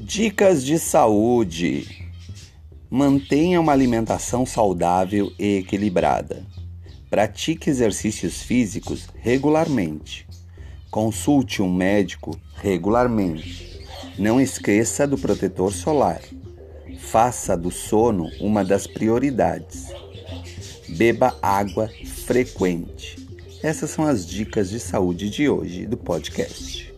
Dicas de saúde. Mantenha uma alimentação saudável e equilibrada. Pratique exercícios físicos regularmente. Consulte um médico regularmente. Não esqueça do protetor solar. Faça do sono uma das prioridades. Beba água frequente. Essas são as dicas de saúde de hoje do podcast.